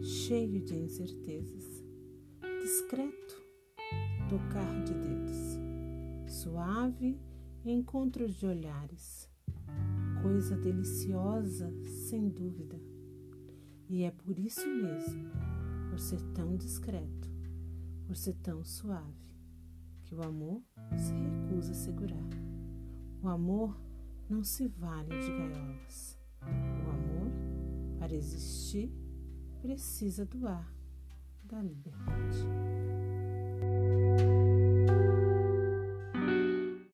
cheio de incertezas, discreto tocar de dedos, suave encontros de olhares, coisa deliciosa sem dúvida. E é por isso mesmo, por ser tão discreto, por ser tão suave, que o amor se recusa a segurar. O amor não se vale de gaiolas. Para existir, precisa doar da liberdade.